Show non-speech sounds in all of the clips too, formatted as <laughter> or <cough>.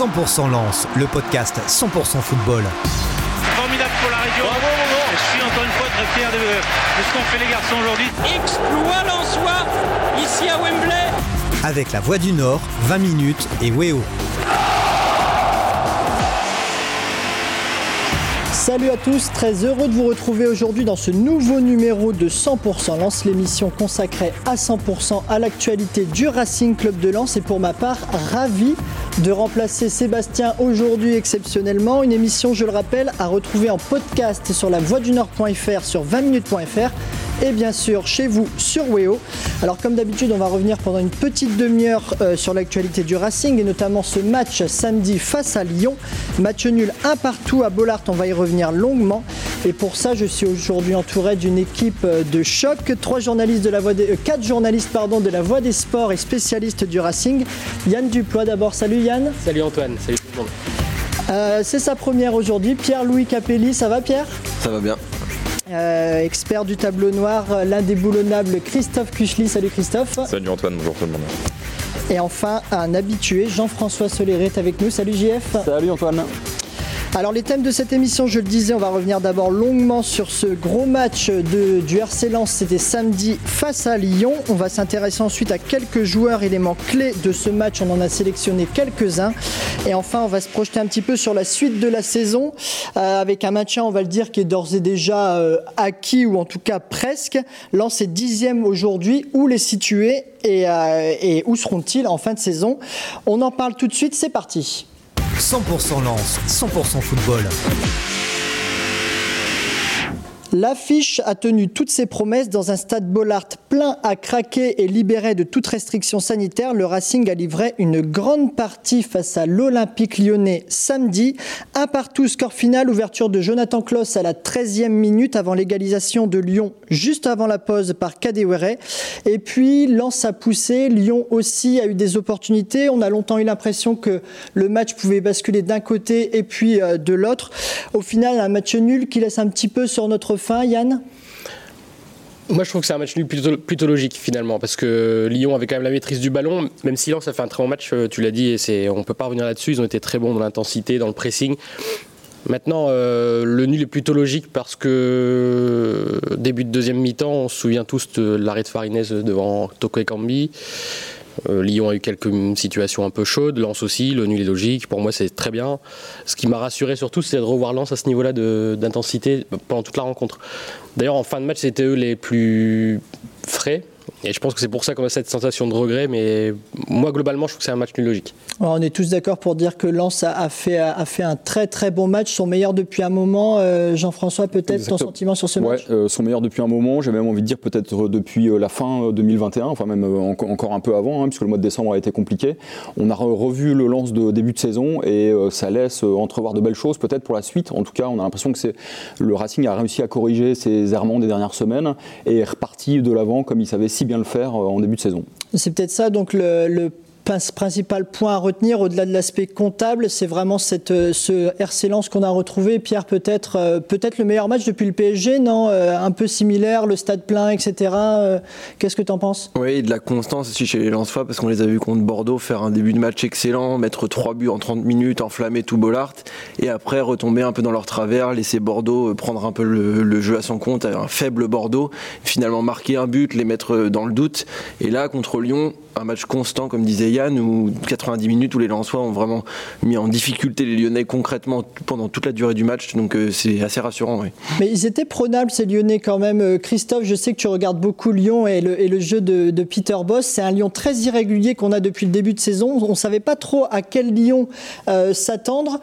100% Lance, le podcast 100% football. Formidable pour la région. Je suis encore une fois très fier de, de ce qu'ont fait les garçons aujourd'hui. Exploit Lensois ici à Wembley. Avec la Voix du Nord, 20 minutes et Weo. Salut à tous, très heureux de vous retrouver aujourd'hui dans ce nouveau numéro de 100% Lance, l'émission consacrée à 100% à l'actualité du Racing Club de Lens et pour ma part, ravi de remplacer Sébastien aujourd'hui exceptionnellement. Une émission, je le rappelle, à retrouver en podcast sur la du nord.fr, sur 20minutes.fr et bien sûr chez vous sur Weo. Alors comme d'habitude, on va revenir pendant une petite demi-heure euh, sur l'actualité du Racing et notamment ce match samedi face à Lyon. Match nul un partout à Bollard, on va y revenir longuement. Et pour ça, je suis aujourd'hui entouré d'une équipe euh, de choc, trois journalistes de la voix des, euh, quatre journalistes pardon, de la Voix des Sports et spécialistes du Racing. Yann Duplois d'abord, salut Yann. Salut Antoine, salut tout le monde. c'est sa première aujourd'hui. Pierre-Louis Capelli, ça va Pierre? Ça va bien. Euh, expert du tableau noir, l'indéboulonnable Christophe Kuchli. Salut Christophe. Salut Antoine, bonjour tout le monde. Et enfin, un habitué, Jean-François Soléret est avec nous. Salut JF. Salut Antoine. Alors les thèmes de cette émission, je le disais, on va revenir d'abord longuement sur ce gros match de, du RC Lens, c'était samedi face à Lyon. On va s'intéresser ensuite à quelques joueurs éléments clés de ce match, on en a sélectionné quelques-uns. Et enfin, on va se projeter un petit peu sur la suite de la saison, euh, avec un match, on va le dire, qui est d'ores et déjà euh, acquis, ou en tout cas presque. Lens dixième aujourd'hui, où les situer et, euh, et où seront-ils en fin de saison? On en parle tout de suite, c'est parti. 100% lance, 100% football. L'affiche a tenu toutes ses promesses dans un stade Bollard plein à craquer et libéré de toute restriction sanitaire. Le Racing a livré une grande partie face à l'Olympique lyonnais samedi. Un partout, score final, ouverture de Jonathan Kloss à la 13e minute avant l'égalisation de Lyon juste avant la pause par Kadewere. Et puis, Lens a poussé, Lyon aussi a eu des opportunités. On a longtemps eu l'impression que le match pouvait basculer d'un côté et puis euh, de l'autre. Au final, un match nul qui laisse un petit peu sur notre fin, Yann? Moi, je trouve que c'est un match nul plutôt, logique finalement, parce que Lyon avait quand même la maîtrise du ballon. Même si Lens a fait un très bon match, euh, tu l'as dit, et on peut pas revenir là-dessus. Ils ont été très bons dans l'intensité, dans le pressing. Maintenant, euh, le nul est plutôt logique parce que début de deuxième mi-temps, on se souvient tous de l'arrêt de Farinez devant Toko Ekambi. Euh, Lyon a eu quelques situations un peu chaudes, Lens aussi, le nul est logique, pour moi c'est très bien. Ce qui m'a rassuré surtout, c'est de revoir Lens à ce niveau-là d'intensité pendant toute la rencontre. D'ailleurs en fin de match, c'était eux les plus frais, et je pense que c'est pour ça qu'on a cette sensation de regret, mais moi globalement je trouve que c'est un match nul logique. on est tous d'accord pour dire que Lens a, fait, a, fait, un très très bon match, son meilleur depuis un moment. Euh, Jean-François, peut-être ton sentiment sur ce match? euh, Son meilleur depuis un moment, j'ai même envie de dire peut-être depuis euh, la fin 2021, enfin même encore un peu avant, hein, puisque le mois de décembre a été compliqué. On a revu le Lens de début de saison et ça laisse entrevoir de belles choses peut-être pour la suite. En tout cas, on a l'impression que c'est le Racing a réussi à corriger ses errements des dernières semaines et est reparti de l'avant comme il savait si bien le faire euh, en début de saison. C'est peut-être ça donc le, le principal point à retenir au-delà de l'aspect comptable, c'est vraiment cette, euh, ce RC Lens qu'on a retrouvé. Pierre, peut-être euh, le meilleur match depuis le PSG, non euh, Un peu similaire, le stade plein, etc. Qu'est-ce que tu en penses? Oui, de la constance aussi chez les Lensois, parce qu'on les a vus contre Bordeaux faire un début de match excellent, mettre trois buts en 30 minutes, enflammer tout Bollard, et après retomber un peu dans leur travers, laisser Bordeaux prendre un peu le, le jeu à son compte, un faible Bordeaux, finalement marquer un but, les mettre dans le doute. Et là, contre Lyon, un match constant, comme disait Yann, où 90 minutes où les Lensois ont vraiment mis en difficulté les Lyonnais concrètement pendant toute la durée du match. Donc euh, c'est assez rassurant. Mais ils étaient prenables, ces Lyonnais, quand même. Euh, Christophe, je sais que tu regardes beaucoup Lyon et le, jeu de, Peter Boss. C'est un Lyon très irrégulier qu'on a depuis le début de saison. On ne savait pas trop à quel Lyon euh, s'attendre.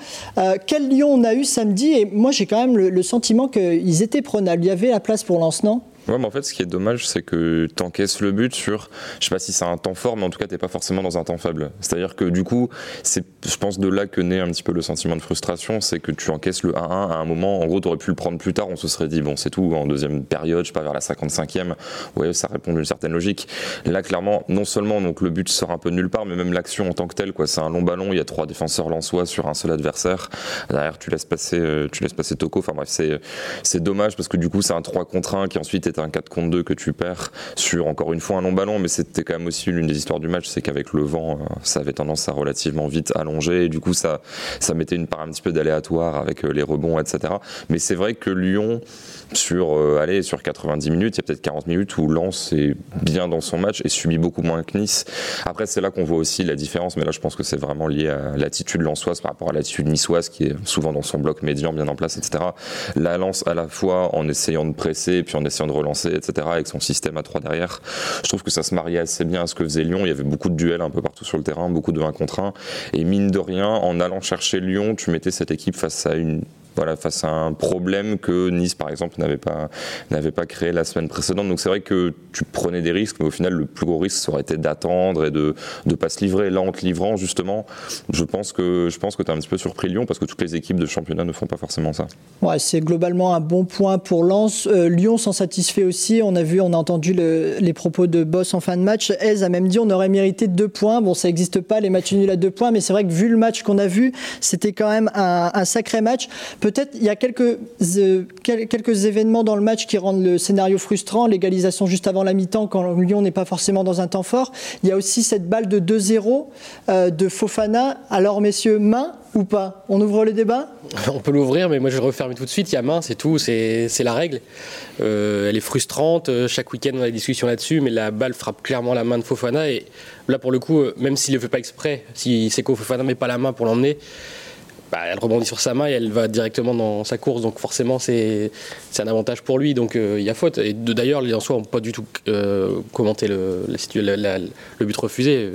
quel Lyon on a eu samedi? Et moi, j'ai quand même le, le sentiment qu'ils étaient prenables. Il y avait la place pour Lens, Ouais, mais en fait, ce qui est dommage, c'est que tu encaisses le but sur, je sais pas si c'est un temps fort, mais en tout cas, t'es pas forcément dans un temps faible. C'est-à-dire que du coup, c'est, je pense, de là que naît un petit peu le sentiment de frustration, c'est que tu encaisses le 1-1 à un moment. En gros, tu aurais pu le prendre plus tard, on se serait dit, bon, c'est tout, en deuxième période, je sais pas, vers la 55e, ouais, ça répond d'une certaine logique. Là, clairement, non seulement donc le but sort un peu de nulle part, mais même l'action en tant que telle, quoi. C'est un long ballon, il y a trois défenseurs lensois sur un seul adversaire. Derrière, tu laisses passer, euh, tu laisses passer Toko. Enfin bref, c'est, c'est dommage parce que du coup, c'est un 3 contre 1 qui ensuite est peut-être un 4 contre 2 que tu perds sur encore une fois un long ballon, mais c'était quand même aussi l'une des histoires du match, c'est qu'avec le vent, ça avait tendance à relativement vite allonger, et du coup ça, ça mettait une part un petit peu d'aléatoire avec les rebonds, etc. Mais c'est vrai que Lyon, sur, allez, sur 90 minutes, il y a peut-être 40 minutes où Lens est bien dans son match et subit beaucoup moins que Nice. Après, c'est là qu'on voit aussi la différence, mais là je pense que c'est vraiment lié à l'attitude lensoise par rapport à l'attitude niçoise qui est souvent dans son bloc médian bien en place, etc. La lance à la fois en essayant de presser, puis en essayant de relancer, etc. avec son système à 3 derrière. Je trouve que ça se mariait assez bien à ce que faisait Lyon. Il y avait beaucoup de duels un peu partout sur le terrain, beaucoup de 1 contre 1. Et mine de rien, en allant chercher Lyon, tu mettais cette équipe face à une voilà, face à un problème que Nice, par exemple, n'avait pas, n'avait pas créé la semaine précédente. Donc c'est vrai que tu prenais des risques, mais au final, le plus gros risque, ça aurait été d'attendre et de ne pas se livrer. Là, en te livrant, justement, je pense que, que tu as un petit peu surpris Lyon, parce que toutes les équipes de championnat ne font pas forcément ça. Ouais, c'est globalement un bon point pour Lens. Euh, Lyon s'en satisfait aussi. On a vu, on a entendu les propos de Boss en fin de match. Ez a même dit on aurait mérité deux points. Bon, ça n'existe pas, les matchs nuls à deux points, mais c'est vrai que vu le match qu'on a vu, c'était quand même un sacré match. Peut-être il y a quelques, euh, quelques événements dans le match qui rendent le scénario frustrant. L'égalisation juste avant la mi-temps quand Lyon n'est pas forcément dans un temps fort. Il y a aussi cette balle de 2-0 euh, de Fofana. Alors messieurs, main ou pas? On ouvre le débat? <laughs> On peut l'ouvrir, mais moi je referme tout de suite. Il y a main, c'est tout, c'est la règle. Euh, elle est frustrante. Chaque week-end on a des discussions là-dessus, mais la balle frappe clairement la main de Fofana. Et là pour le coup, même s'il ne le fait pas exprès, si c'est Fofana met pas la main pour l'emmener, bah, elle rebondit sur sa main et elle va directement dans sa course. Donc forcément, c'est un avantage pour lui. Donc euh, il y a faute. Et d'ailleurs, les Lensois n'ont pas du tout euh, commenté le, le, but refusé.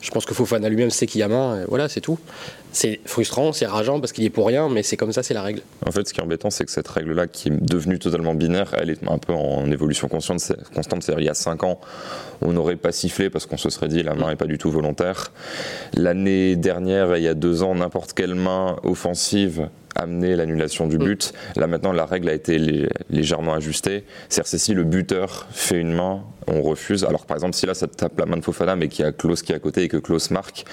Je pense que Fofana lui-même sait qu'il y a main. Voilà, c'est tout. C'est frustrant, c'est rageant parce qu'il est pour rien, mais c'est comme ça, c'est la règle. En fait, ce qui est embêtant, c'est que cette règle-là, qui est devenue totalement binaire, elle est un peu en évolution constante. C'est-à-dire, il y a 5 ans, on n'aurait pas sifflé parce qu'on se serait dit la main n'est pas du tout volontaire. L'année dernière, il y a 2 ans, n'importe quelle main offensive amener l'annulation du mm. but. Là maintenant, la règle a été légèrement ajustée. C'est-à-dire si le buteur fait une main, on refuse. Alors par exemple, si là ça tape la main de Fofana, mais qu'il y a Klaus qui est à côté et que Klaus marque,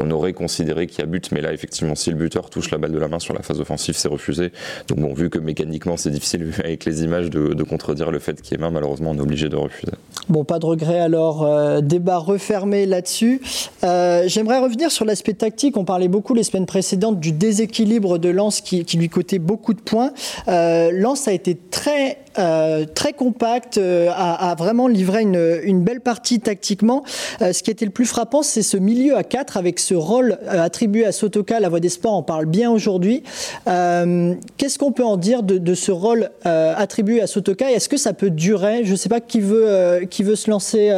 on aurait considéré qu'il y a but. Mais là, effectivement, si le buteur touche la balle de la main sur la phase offensive, c'est refusé. Donc bon, vu que mécaniquement c'est difficile <laughs> avec les images de, contredire le fait qu'il y ait main, malheureusement, on est obligé de refuser. Bon, pas de regret alors. Euh, débat refermé là-dessus. Euh, j'aimerais revenir sur l'aspect tactique. On parlait beaucoup les semaines précédentes du déséquilibre de Lens qui, lui coûtait beaucoup de points. Euh, Lens a été très euh, très compact, euh, a, vraiment livré une, une, belle partie tactiquement. ce qui était le plus frappant, c'est ce milieu à 4 avec ce rôle attribué à Sotoka. La Voix des Sports en parle bien aujourd'hui. Qu'est-ce qu'on peut en dire de, de ce rôle attribué à Sotoka? Est-ce que ça peut durer? Je ne sais pas qui veut, qui veut se lancer.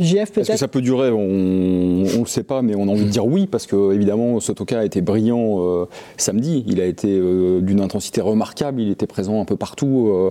JF peut-être Est-ce que ça peut durer? On ne le sait pas, mais on a envie de dire oui parce que évidemment Sotoka a été brillant samedi. Il a été euh, d'une intensité remarquable, il était présent un peu partout,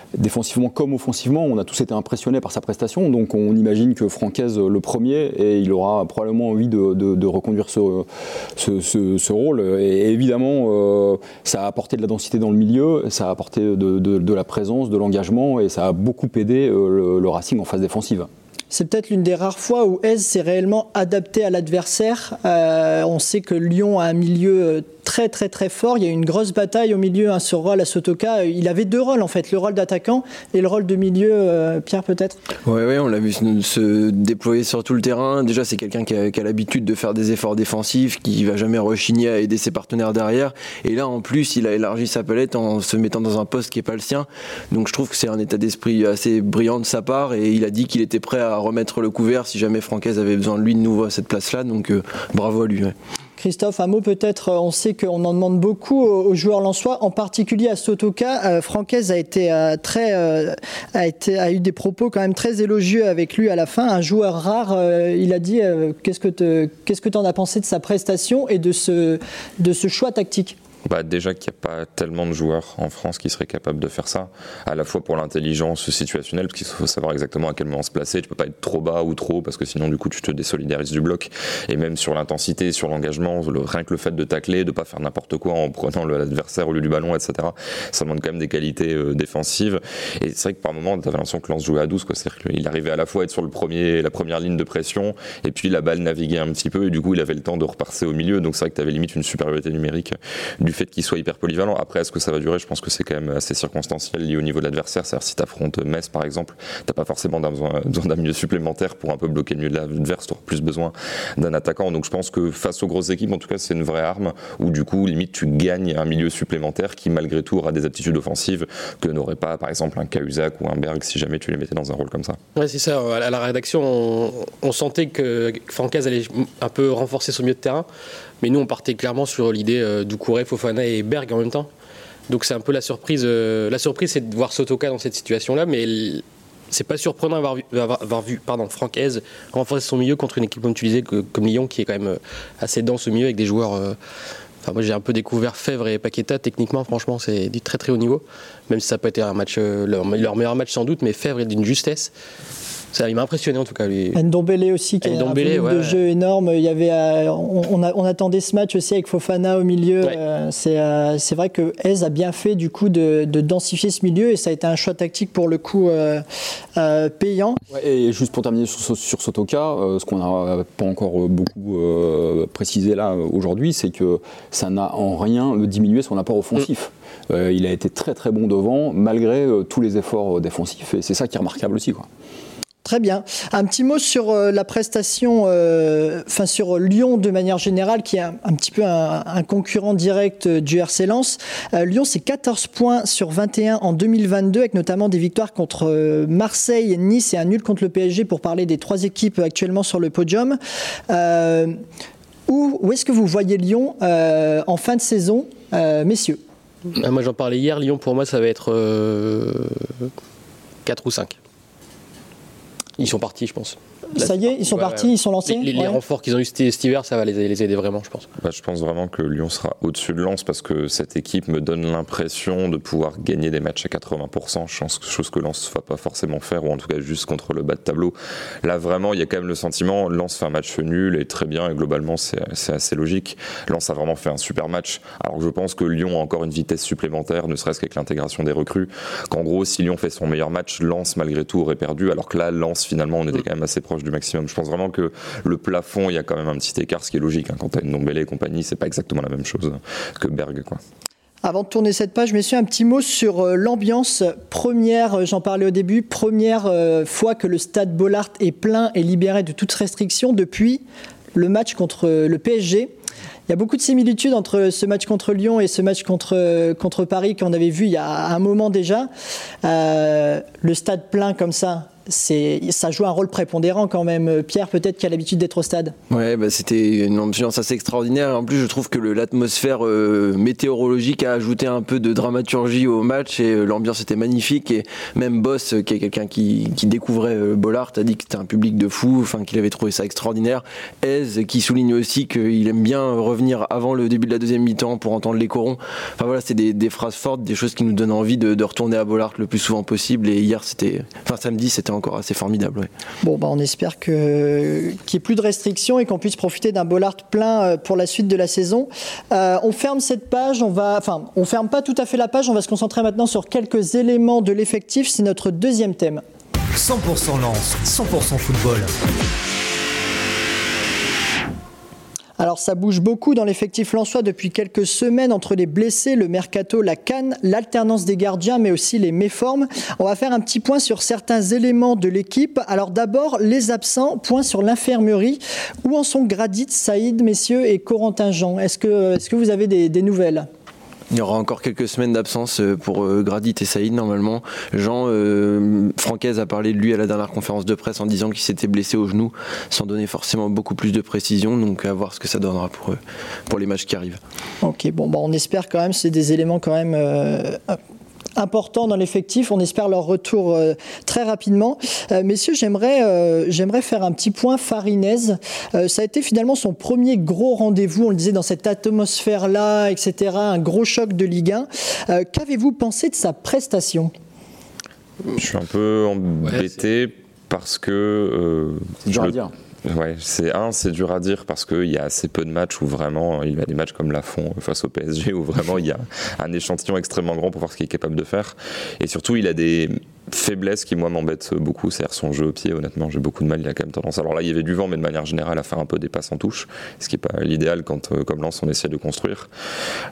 défensivement comme offensivement. On a tous été impressionnés par sa prestation, donc on imagine que Francaise le premier, et il aura probablement envie de, reconduire ce, rôle. Et évidemment, euh, ça a apporté de la densité dans le milieu, ça a apporté de, la présence, de l'engagement, et ça a beaucoup aidé le Racing en phase défensive. C'est peut-être l'une des rares fois où Aise s'est réellement adapté à l'adversaire. Euh, on sait que Lyon a un milieu euh, très très très fort. Il y a eu une grosse bataille au milieu, un ce rôle à Sotoka. Il avait deux rôles en fait, le rôle d'attaquant et le rôle de milieu. Euh, Pierre peut-être? Oui, on l'a vu se, déployer sur tout le terrain. Déjà, c'est quelqu'un qui a, l'habitude de faire des efforts défensifs, qui va jamais rechigner à aider ses partenaires derrière. Et là, en plus, il a élargi sa palette en se mettant dans un poste qui n'est pas le sien. Donc je trouve que c'est un état d'esprit assez brillant de sa part et il a dit qu'il était prêt à remettre le couvert si jamais Francaise avait besoin de lui de nouveau à cette place-là. Donc euh, bravo à lui. Christophe, un mot peut-être, euh, on sait qu'on en demande beaucoup aux joueurs lensois, en particulier à Sotoka. Euh, Francaise a été très, a été, a eu des propos quand même très élogieux avec lui à la fin. Un joueur rare, il a dit, qu'est-ce que tu en as pensé de sa prestation et de ce choix tactique? Bah déjà qu'il n'y a pas tellement de joueurs en France qui seraient capables de faire ça, à la fois pour l'intelligence situationnelle, parce qu'il faut savoir exactement à quel moment se placer, tu peux pas être trop bas ou trop, parce que sinon du coup tu te désolidarises du bloc, et même sur l'intensité, sur l'engagement, rien que le fait de tacler, de pas faire n'importe quoi en prenant l'adversaire au lieu du ballon, etc., ça demande quand même des qualités euh, défensives, et c'est vrai que par moment tu avais l'impression que Lance jouait à 12, quoi, c'est-à-dire qu'il arrivait à la fois à être sur le premier, la première ligne de pression, et puis la balle naviguait un petit peu, et du coup il avait le temps de repasser au milieu, donc c'est vrai que tu avais limite une supériorité numérique du du fait qu'il soit hyper polyvalent. Après, est-ce que ça va durer? Je pense que c'est quand même assez circonstanciel lié au niveau de l'adversaire. C'est-à-dire si tu affrontes Metz par exemple, t'as pas forcément <laughs> besoin, d'un milieu supplémentaire pour un peu bloquer le milieu de l'adversaire, tu auras plus besoin d'un attaquant. Donc je pense que face aux grosses équipes, en tout cas, c'est une vraie arme où du coup, limite, tu gagnes un milieu supplémentaire qui malgré tout aura des aptitudes offensives que n'aurait pas par exemple un Cahuzac ou un Berg si jamais tu les mettais dans un rôle comme ça. Ouais, c'est ça. À la rédaction, on, sentait que Francaise allait un peu renforcer son milieu de terrain. Mais nous, on partait clairement sur l'idée euh, d'Oukouré, Fofana et Berg en même temps. Donc c'est un peu la surprise. Euh, la surprise, c'est de voir Sotoka dans cette situation-là, mais c'est pas surprenant d'avoir vu, avoir vu pardon, Francaise renforcer son milieu contre une équipe, comme comme Lyon, qui est quand même euh, assez dense au milieu avec des joueurs. Enfin, moi, j'ai un peu découvert Fèvre et Paqueta. Techniquement, franchement, c'est du très très haut niveau. Même si ça pas été un match, leur, leur, meilleur match sans doute, mais Fèvre est d'une justesse. Ça, il m'a impressionné en tout cas. Lui. Ndombele aussi, qui a un volume de jeu énorme. Il y avait, euh, on, on, attendait ce match aussi avec Fofana au milieu. Euh, euh, c'est vrai que Hez a bien fait du coup de, densifier ce milieu et ça a été un choix tactique pour le coup payant. et juste pour terminer sur, sur Sotoka, ce qu'on n'a pas encore beaucoup précisé là aujourd'hui, c'est que ça n'a en rien diminué son apport offensif. Mm. il a été très très bon devant malgré tous les efforts défensifs et c'est ça qui est remarquable aussi. Quoi. Très bien. Un petit mot sur euh, la prestation, euh, enfin sur Lyon de manière générale, qui est un, petit peu un, concurrent direct euh, du RC Lens. Lyon, c'est 14 points sur 21 en 2022, avec notamment des victoires contre Marseille, Nice et un nul contre le PSG pour parler des trois équipes actuellement sur le podium. où, est-ce que vous voyez Lyon en fin de saison, messieurs? Ah, Moi, j'en parlais hier. Lyon, pour moi, ça va être 4 ou 5. Ils sont partis, je pense. Ça y est, ils sont partis, ils sont lancés. Les, renforts qu'ils ont eu cet hiver, ça va les, aider vraiment, je pense. Bah, je pense vraiment que Lyon sera au-dessus de Lens parce que cette équipe me donne l'impression de pouvoir gagner des matchs à 80%, chose que Lens ne va pas forcément faire, ou en tout cas juste contre le bas de tableau. Là, vraiment, il y a quand même le sentiment, Lens fait un match nul et très bien, et globalement, c'est assez logique. Lens a vraiment fait un super match, alors que je pense que Lyon a encore une vitesse supplémentaire, ne serait-ce qu'avec l'intégration des recrues. Qu'en gros, si Lyon fait son meilleur match, Lens, malgré tout, aurait perdu, alors que là, Lens, finalement, on était mm. quand même assez proche du maximum. Je pense vraiment que le plafond, il y a quand même un petit écart, ce qui est logique. Hein. Quand tu as une Nombele et compagnie, c'est pas exactement la même chose que Berg. Avant de tourner cette page, messieurs, un petit mot sur euh, l'ambiance. Première, euh, j'en parlais au début, première euh, fois que le stade Bollard est plein et libéré de toute restriction depuis le match contre le PSG. Il y a beaucoup de similitudes entre ce match contre Lyon et ce match contre, contre Paris qu'on avait vu il y a un moment déjà. le stade plein comme ça, ça joue un rôle prépondérant quand même. Pierre, peut-être qui a l'habitude d'être au stade. Ouais, bah, c'était une ambiance assez extraordinaire. En plus, je trouve que l'atmosphère euh, météorologique a ajouté un peu de dramaturgie au match et euh, l'ambiance était magnifique. Et même Boss, qui est quelqu'un qui, découvrait euh, Bollard, a dit que c'était un public de fou, enfin qu'il avait trouvé ça extraordinaire. Ez, qui souligne aussi qu'il aime bien revenir avant le début de la deuxième mi-temps pour entendre les corons. Enfin voilà, c'est des, phrases fortes, des choses qui nous donnent envie de, de retourner à Bollard le plus souvent possible. Et hier, c'était, enfin samedi, c'était encore assez formidable. Bon, bah, on espère que, qu'il n'y ait plus de restrictions et qu'on puisse profiter d'un Bollard plein euh, pour la suite de la saison. Euh, on ferme cette page, on va, enfin, on ferme pas tout à fait la page, on va se concentrer maintenant sur quelques éléments de l'effectif. C'est notre deuxième thème. 100% lance, 100% football. Alors ça bouge beaucoup dans l'effectif Lensois depuis quelques semaines entre les blessés, le mercato, la canne, l'alternance des gardiens, mais aussi les méformes. On va faire un petit point sur certains éléments de l'équipe. Alors d'abord, les absents, point sur l'infirmerie. Où en sont Gradit, Saïd, messieurs, et Corentin Jean? Est-ce que, est que vous avez des nouvelles? Il y aura encore quelques semaines d'absence euh, pour euh, Gradit et Saïd normalement. Jean euh, Francaise a parlé de lui à la dernière conférence de presse en disant qu'il s'était blessé au genou, sans donner forcément beaucoup plus de précision. Donc à voir ce que ça donnera pour, pour les matchs qui arrivent. Ok, bon, bah, on espère quand même, c'est des éléments quand même important dans l'effectif. On espère leur retour euh, très rapidement. Euh, messieurs, j'aimerais euh, j'aimerais faire un petit point Farinez. ça a été finalement son premier gros rendez-vous, on le disait, dans cette atmosphère-là, etc. Un gros choc de Ligue 1. Qu'avez-vous pensé de sa prestation? Je suis un peu embêté parce que... je le... dire. Ouais, c'est un, c'est dur à dire parce qu'il y a assez peu de matchs où vraiment il y a des matchs comme Lafont face au PSG où vraiment il y a un échantillon extrêmement grand pour voir ce qu'il est capable de faire. Et surtout, il a des faiblesse qui moi m'embête beaucoup, c'est son jeu au pied. Honnêtement, j'ai beaucoup de mal. Il a quand même tendance. Alors là, il y avait du vent, mais de manière générale, à faire un peu des passes en touche, ce qui n'est pas l'idéal quand, euh, comme lance, on essaie de construire.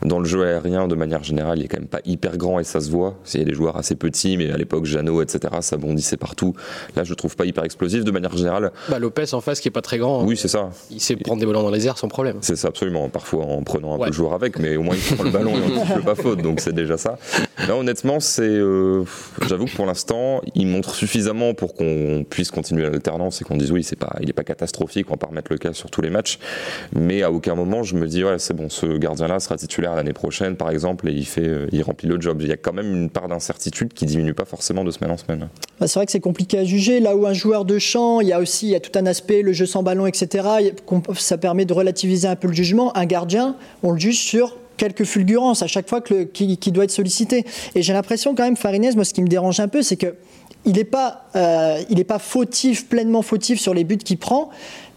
Dans le jeu aérien, de manière générale, il est quand même pas hyper grand et ça se voit. Il y a des joueurs assez petits, mais à l'époque, Jeannot, etc., ça bondissait partout. Là, je le trouve pas hyper explosif de manière générale. Bah, Lopez en face, qui est pas très grand. Oui, c'est ça. Il sait prendre des ballons dans les airs sans problème. C'est ça, absolument. Parfois en prenant un peu le joueur avec, mais au moins il prend le ballon et on <laughs> ne fait pas faute, donc c'est déjà ça. Là, honnêtement, c'est. Euh, j'avoue que pour l'instant, il montre suffisamment pour qu'on puisse continuer l'alternance et qu'on dise oui, il n'est pas catastrophique, on va pas remettre le cas sur tous les matchs. Mais à aucun moment, je me dis ouais, c'est bon, ce gardien-là sera titulaire l'année prochaine, par exemple, et il euh, remplit le job. Il y a quand même une part d'incertitude qui diminue pas forcément de semaine en semaine. Bah, c'est vrai que c'est compliqué à juger. Là où un joueur de champ, il y a aussi, il y a tout un aspect, le jeu sans ballon, etc. Ça permet de relativiser un peu le jugement. Un gardien, on le juge sur quelques fulgurances à chaque fois que qui, doit être sollicité. Et j'ai l'impression quand même, Farinez, moi ce qui me dérange un peu, c'est que il n'est pas, euh, pas fautif, pleinement fautif sur les buts qu'il prend,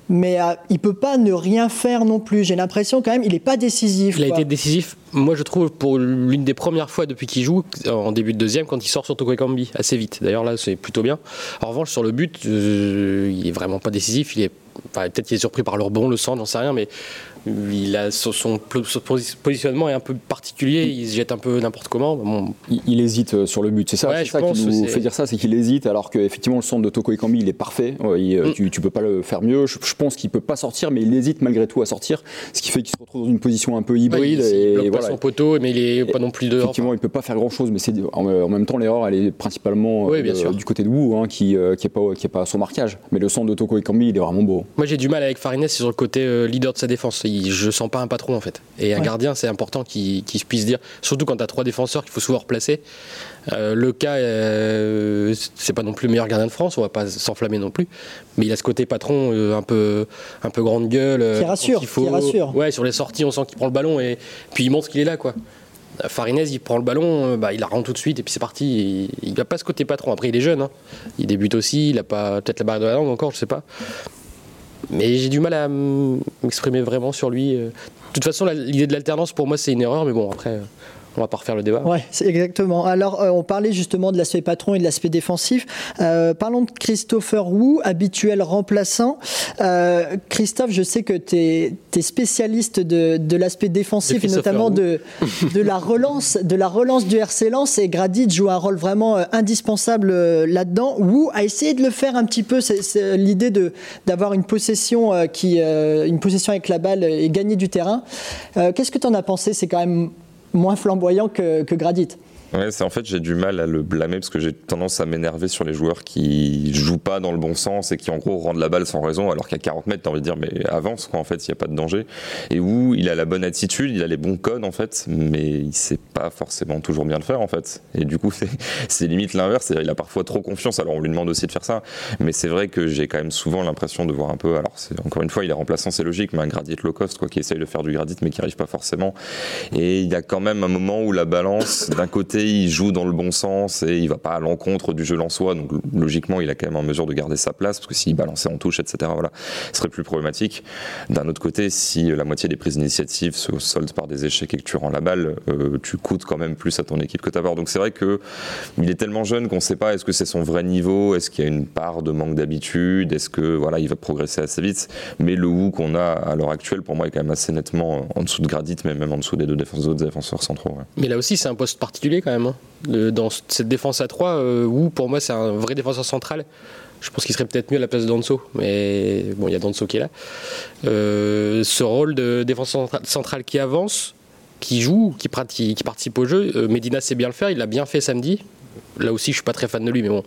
mais euh, il peut pas ne rien faire non plus. J'ai l'impression quand même, il n'est pas décisif. Il a été décisif, moi je trouve, pour l'une des premières fois depuis qu'il joue, en début de deuxième, quand il sort sur Toko Ekambi, assez vite. D'ailleurs là, c'est plutôt bien. En revanche, sur le but, euh, il est vraiment pas décisif. Il est, peut-être qu'il est surpris par le rebond, le centre, j'en sais rien, mais il a son, positionnement est un peu particulier, il se jette un peu n'importe comment. Il, hésite euh, sur le but, c'est ça, ça qui nous fait dire ça, c'est qu'il hésite alors qu'effectivement le centre de Toko Ekambi il est parfait, euh, mm. tu, tu peux pas le faire mieux. Je, pense qu'il peut pas sortir, mais il hésite malgré tout à sortir, ce qui fait qu'il se retrouve dans une position un peu hybride. il, et, bloque pas son poteau, mais il est pas non plus dehors. Effectivement, il peut pas faire grand chose, mais c'est en, même temps l'erreur elle est principalement euh, du côté de Wu hein, qui, qui est pas qui est pas son marquage. Mais le centre de Toko Ekambi il est vraiment beau. Moi j'ai du mal avec Farines sur le côté leader de sa défense je sens pas un patron en fait. Et un gardien, c'est important qu'il se puisse dire, surtout quand tu as trois défenseurs qu'il faut souvent replacer. Euh, le cas, euh, c'est pas non plus le meilleur gardien de France, on va pas s'enflammer non plus. Mais il a ce côté patron euh, un peu, un peu grande gueule. Qui rassure, faut, rassure. Ouais, sur les sorties, on sent qu'il prend le ballon et puis il montre qu'il est là, quoi. Farinez, il prend le ballon, bah, il la rend tout de suite et puis c'est parti. Il n'a pas ce côté patron. Après, il est jeune, hein. il débute aussi, il a pas peut-être la barre de la langue encore, je sais pas. Mais j'ai du mal à m'exprimer vraiment sur lui. Euh. De toute façon, l'idée de l'alternance, pour moi, c'est une erreur, mais bon, après. On va pas refaire le débat. Oui, exactement. Alors, euh, on parlait justement de l'aspect patron et de l'aspect défensif. Euh, parlons de Christopher Wu, habituel remplaçant. Euh, Christophe, je sais que tu es, spécialiste de, l'aspect défensif et notamment de, <laughs> de, la relance, de la relance du RC Lens et Gradit joue un rôle vraiment indispensable là-dedans. Wu a essayé de le faire un petit peu. C'est l'idée d'avoir une possession qui, une possession avec la balle et gagner du terrain. Qu'est-ce que tu en as pensé? C'est quand même moins flamboyant que, que Gradit. C'est en fait j'ai du mal à le blâmer parce que j'ai tendance à m'énerver sur les joueurs qui jouent pas dans le bon sens et qui en gros rendent la balle sans raison alors qu'à 40 mètres t'as envie de dire mais avance quoi en fait il n'y a pas de danger. Et où il a la bonne attitude il a les bons codes en fait mais il sait pas forcément toujours bien le faire en fait. Et du coup <laughs> c'est limite l'inverse. Il a parfois trop confiance alors on lui demande aussi de faire ça. Mais c'est vrai que j'ai quand même souvent l'impression de voir un peu alors encore une fois il est remplaçant c'est logique mais un gradit low cost quoi qui essaye de faire du gradit mais qui arrive pas forcément. Et il y a quand même un moment où la balance d'un côté il joue dans le bon sens et il va pas à l'encontre du jeu soi. Donc logiquement, il a quand même en mesure de garder sa place parce que s'il balançait en touche, etc., voilà, ce serait plus problématique. D'un autre côté, si la moitié des prises d'initiative se soldent par des échecs et que tu rends la balle, euh, tu coûtes quand même plus à ton équipe que ta part. Donc c'est vrai que il est tellement jeune qu'on ne sait pas est-ce que c'est son vrai niveau, est-ce qu'il y a une part de manque d'habitude, est-ce que voilà, il va progresser assez vite. Mais le Wu qu'on a à l'heure actuelle, pour moi, est quand même assez nettement en dessous de Gradit, mais même en dessous des deux défenseurs, défenseurs centraux. Mais là aussi, c'est un poste particulier quand même. Hein dans cette défense à 3, euh, où pour moi c'est un vrai défenseur central. Je pense qu'il serait peut-être mieux à la place de Danso, mais bon, il y a Danso qui est là. Euh, ce rôle de défenseur central qui avance, qui joue, qui, pratique, qui participe au jeu, euh, Medina sait bien le faire, il l'a bien fait samedi. Là aussi, je suis pas très fan de lui, mais bon,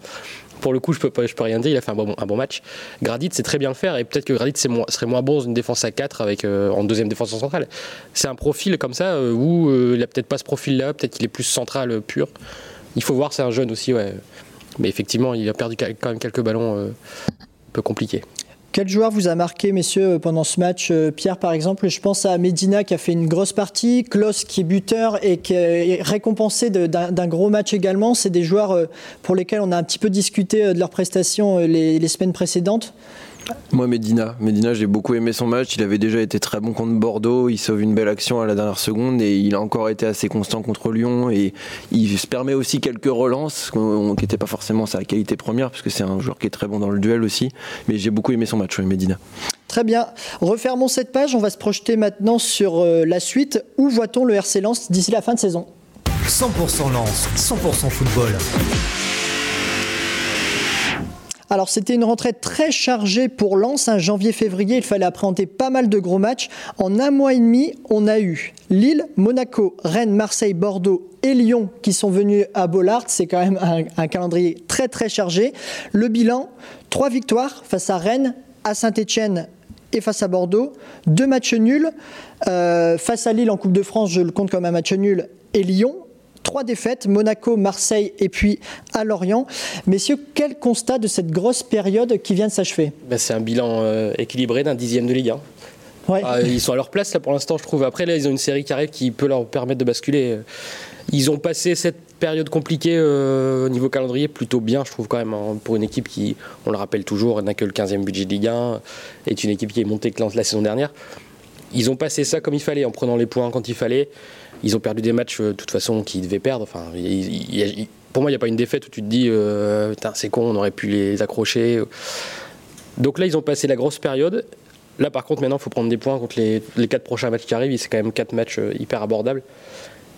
pour le coup, je peux, pas, je peux rien dire. Il a fait un bon, match. Gradit, c'est très bien le faire. Et peut-être que Gradit serait moins bon dans une défense à 4 avec, euh, en deuxième défense centrale. C'est un profil comme ça euh, où euh, il a peut-être pas ce profil-là. Peut-être qu'il est plus central pur. Il faut voir, c'est un jeune aussi, ouais. Mais effectivement, il a perdu quand même quelques ballons un peu compliqués. Quel joueur vous a marqué, messieurs, pendant ce match euh, Pierre, par exemple, je pense à Medina qui a fait une grosse partie, Klaus qui est buteur et qui est récompensé d'un gros match également. C'est des joueurs euh, pour lesquels on a un petit peu discuté euh, de leurs prestations les, semaines précédentes. Moi, Medina. Medina, j'ai beaucoup aimé son match. Il avait déjà été très bon contre Bordeaux. Il sauve une belle action à la dernière seconde et il a encore été assez constant contre Lyon. Et il se permet aussi quelques relances qui n'étaient pas forcément sa qualité première, parce que c'est un joueur qui est très bon dans le duel aussi. Mais j'ai beaucoup aimé son match, Medina. Très bien. Refermons cette page. On va se projeter maintenant sur euh, la suite. Où voit-on le RC Lens d'ici la fin de saison? 100% Lens, 100% football. Alors c'était une rentrée très chargée pour Lens, janvier-février, il fallait appréhender pas mal de gros matchs. En un mois et demi, on a eu Lille, Monaco, Rennes, Marseille, Bordeaux et Lyon qui sont venus à Bollard. C'est quand même un, calendrier très très chargé. Le bilan, trois victoires face à Rennes, à Saint-Etienne et face à Bordeaux, deux matchs nuls. Euh, face à Lille en Coupe de France, je le compte comme un match nul, et Lyon trois défaites, Monaco, Marseille et puis à Lorient. Messieurs, quel constat de cette grosse période qui vient de s'achever? Ben, C'est un bilan euh, équilibré d'un dixième de Ligue 1. Ah, ils sont à leur place là pour l'instant, je trouve. Après, là, ils ont une série qui arrive qui peut leur permettre de basculer. Ils ont passé cette période compliquée euh, au niveau calendrier plutôt bien, je trouve quand même, hein, pour une équipe qui, on le rappelle toujours, n'a que le 15e budget de Ligue 1, est une équipe qui est montée la saison dernière. Ils ont passé ça comme il fallait, en prenant les points quand il fallait. Ils ont perdu des matchs euh, de toute façon qu'ils devaient perdre. Pour moi, il n'y a pas une défaite où tu te dis euh, c'est con, on aurait pu les accrocher. Donc là, ils ont passé la grosse période. Là, par contre, maintenant, il faut prendre des points contre les, les quatre prochains matchs qui arrivent. C'est quand même quatre matchs euh, hyper abordables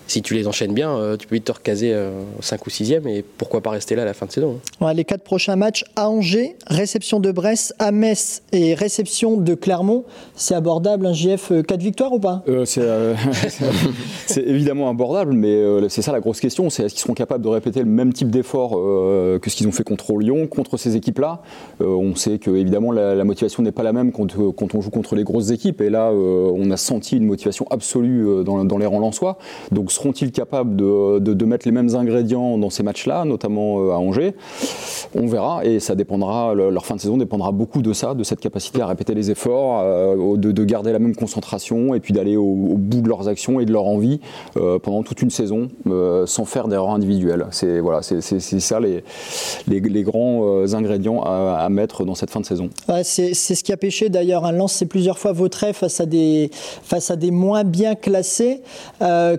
si tu les enchaînes bien, euh, tu peux vite te recaser euh, au 5 ou 6e et pourquoi pas rester là à la fin de saison. Hein. les quatre prochains matchs à Angers, réception de Brest, à Metz et réception de Clermont, c'est abordable un JF 4 euh, victoires ou pas? <laughs> C'est évidemment abordable, mais c'est ça la grosse question, c'est est-ce qu'ils seront capables de répéter le même type d'effort que ce qu'ils ont fait contre Lyon, contre ces équipes-là? On sait que évidemment la, motivation n'est pas la même quand, on joue contre les grosses équipes, et là on a senti une motivation absolue dans, dans les rangs lensois. Donc seront-ils capables de, mettre les mêmes ingrédients dans ces matchs-là, notamment euh, à Angers? On verra et ça dépendra, leur fin de saison dépendra beaucoup de ça, de cette capacité à répéter les efforts, euh, de, garder la même concentration et puis d'aller au, bout de leurs actions et de leur envie euh, pendant toute une saison sans faire d'erreurs individuelles. C'est voilà, ça les, grands ingrédients à, mettre dans cette fin de saison. c'est ce qui a pêché d'ailleurs. Un lance c'est plusieurs fois vautré face à des, face à des moins bien classés.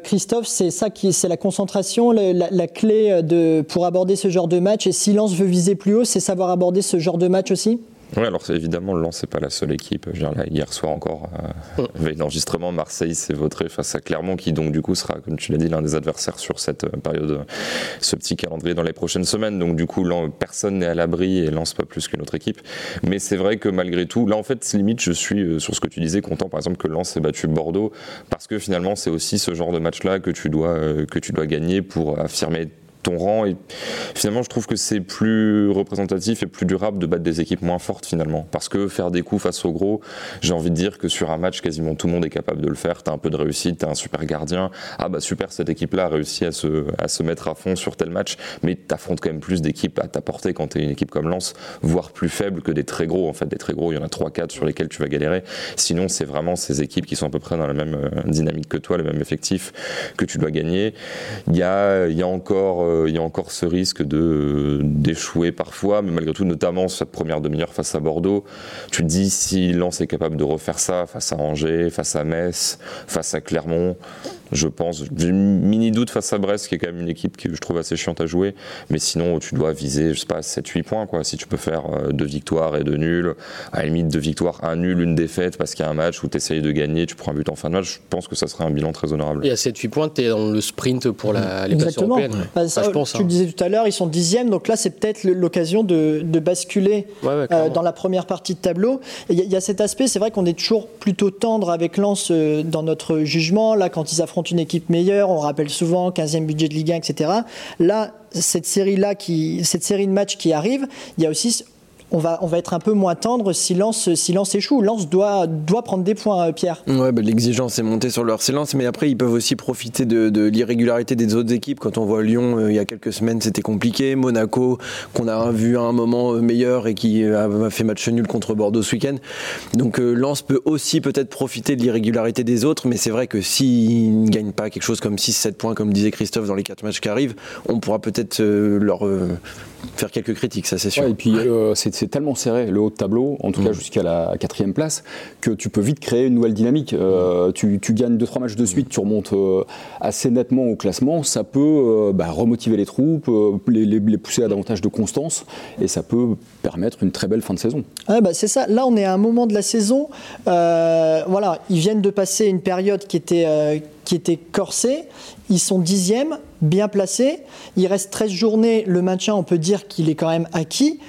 Christophe, c'est ça qui, c'est la concentration, la, clé de, pour aborder ce genre de match. Et si Lens veut viser plus haut, c'est savoir aborder ce genre de match aussi? Oui, alors évidemment, le Lens, n'est pas la seule équipe. Je veux dire, hier soir encore, euh, veille d'enregistrement, Marseille s'est voté face à Clermont, qui donc du coup sera, comme tu l'as dit, l'un des adversaires sur cette euh, période, ce petit calendrier dans les prochaines semaines. Donc du coup, personne n'est à l'abri et lance pas plus qu'une autre équipe. Mais c'est vrai que malgré tout, là en fait, limite, je suis euh, sur ce que tu disais, content par exemple que Lens ait battu Bordeaux, parce que finalement, c'est aussi ce genre de match-là que tu dois que tu dois gagner pour affirmer ton rang. Et finalement, je trouve que c'est plus représentatif et plus durable de battre des équipes moins fortes finalement. Parce que faire des coups face au gros, j'ai envie de dire que sur un match, quasiment tout le monde est capable de le faire. T'as un peu de réussite, t'as un super gardien. Ah bah super, cette équipe-là a réussi à se, à se mettre à fond sur tel match. Mais t'affrontes quand même plus d'équipes à ta portée quand t'es une équipe comme Lens, voire plus faible que des très gros. En fait, des très gros, il y en a 3-4 sur lesquels tu vas galérer. Sinon, c'est vraiment ces équipes qui sont à peu près dans la même euh, dynamique que toi, le même effectif que tu dois gagner. Il y a, il y a encore il y a encore ce risque de d'échouer parfois, mais malgré tout, notamment cette première demi-heure face à Bordeaux, tu te dis si Lens est capable de refaire ça face à Angers, face à Metz, face à Clermont, je pense. J'ai mini doute face à Brest, qui est quand même une équipe que je trouve assez chiante à jouer. Mais sinon, tu dois viser, je sais pas, 7-8 points, quoi. Si tu peux faire euh, deux victoires et deux nuls, à la limite deux victoires, un nul, une défaite, parce qu'il y a un match où tu essayes de gagner, tu prends un but en fin de match, je pense que ça serait un bilan très honorable. Et à 7-8 points, tu es dans le sprint pour la, les places européennes. Je pense, tu le hein. disais tout à l'heure, ils sont dixièmes, donc là, c'est peut-être l'occasion de, basculer euh, dans la première partie de tableau. Il y, a cet aspect, c'est vrai qu'on est toujours plutôt tendre avec Lens euh, dans notre jugement. Là, quand ils affrontent une équipe meilleure, on rappelle souvent 15e budget de Ligue 1, etc. Là, cette série-là, cette série de matchs qui arrive, il y a aussi on va, on va être un peu moins tendre si Lens, échoue. Lens doit, doit prendre des points, euh, Pierre. Ouais, bah, l'exigence est montée sur leur silence, mais après, ils peuvent aussi profiter de, l'irrégularité des autres équipes. Quand on voit Lyon, euh, il y a quelques semaines, c'était compliqué. Monaco, qu'on a vu à un moment euh, meilleur et qui a fait match nul contre Bordeaux ce week-end. Donc, Lens peut aussi peut-être profiter de l'irrégularité des autres, mais c'est vrai que s'ils ne gagnent pas quelque chose comme 6-7 points, comme disait Christophe, dans les 4 matchs qui arrivent, on pourra peut-être leur faire quelques critiques, ça c'est sûr. et puis euh, c'est tellement serré le haut de tableau, en tout cas mm. jusqu'à la quatrième place, que tu peux vite créer une nouvelle dynamique. Euh, tu, gagnes 2-3 matchs de suite, tu remontes euh, assez nettement au classement, ça peut bah, remotiver les troupes, les, les, pousser à davantage de constance, et ça peut permettre une très belle fin de saison. bah, c'est ça, là on est à un moment de la saison, voilà, ils viennent de passer une période qui était qui était corsée. Ils sont dixièmes, bien placés. Il reste 13 journées. Le maintien, on peut dire qu'il est quand même acquis.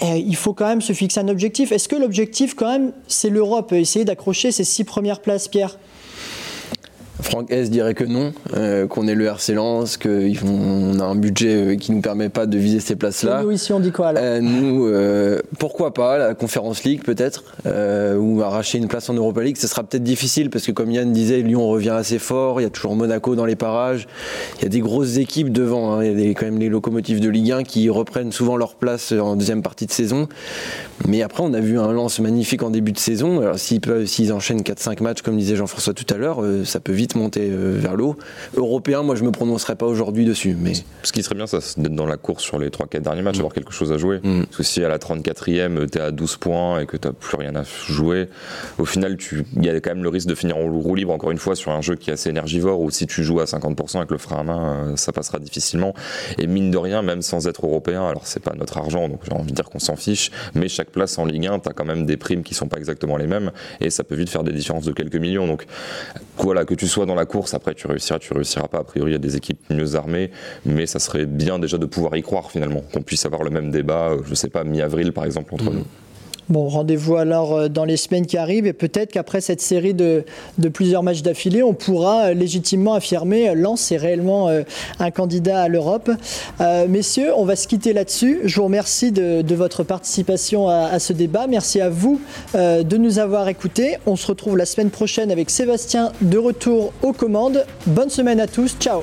Il faut quand même se fixer un objectif. Est-ce que l'objectif, quand même, c'est l'Europe? Essayer d'accrocher ces six premières places, Pierre? Franck S dirait que non, euh, qu'on est le RC Lens, qu'on a un budget euh, qui ne nous permet pas de viser ces places-là. Nous ici on dit quoi euh, Nous, pourquoi pas la Conférence League peut-être, ou arracher une place en Europa League, ce sera peut-être difficile parce que comme Yann disait, Lyon revient assez fort, il y a toujours Monaco dans les parages, il y a des grosses équipes devant, hein. il y a quand même les locomotives de Ligue 1 qui reprennent souvent leur place en deuxième partie de saison. Mais après on a vu un lance magnifique en début de saison, alors s'ils enchaînent 4-5 matchs comme disait Jean-François tout à l'heure, ça peut vite monter euh, vers l'eau. Européen, moi je me prononcerai pas aujourd'hui dessus. Mais... Ce qui serait bien, ça, c'est d'être dans la course sur les 3-4 derniers matchs, mm. avoir quelque chose à jouer. Mm. Parce que si à la 34e, tu es à 12 points et que tu n'as plus rien à jouer, au final, il y a quand même le risque de finir en roue libre, encore une fois, sur un jeu qui est assez énergivore, ou si tu joues à 50% avec le frein à main, euh, ça passera difficilement. Et mine de rien, même sans être européen, alors c'est pas notre argent, donc j'ai envie de dire qu'on s'en fiche, mais chaque place en Ligue 1, tu as quand même des primes qui sont pas exactement les mêmes, et ça peut vite faire des différences de quelques millions. Donc voilà, que tu sois dans la course, après tu réussiras, tu réussiras pas. A priori, il y a des équipes mieux armées, mais ça serait bien déjà de pouvoir y croire finalement, qu'on puisse avoir le même débat, euh, je sais pas, mi-avril par exemple, entre mm. nous. Bon, rendez-vous alors euh, dans les semaines qui arrivent et peut-être qu'après cette série de, plusieurs matchs d'affilée, on pourra euh, légitimement affirmer euh, Lens est réellement un candidat à l'Europe. messieurs, on va se quitter là-dessus. Je vous remercie de, votre participation à, à, ce débat. Merci à vous de nous avoir écoutés. On se retrouve la semaine prochaine avec Sébastien de retour aux commandes. Bonne semaine à tous. Ciao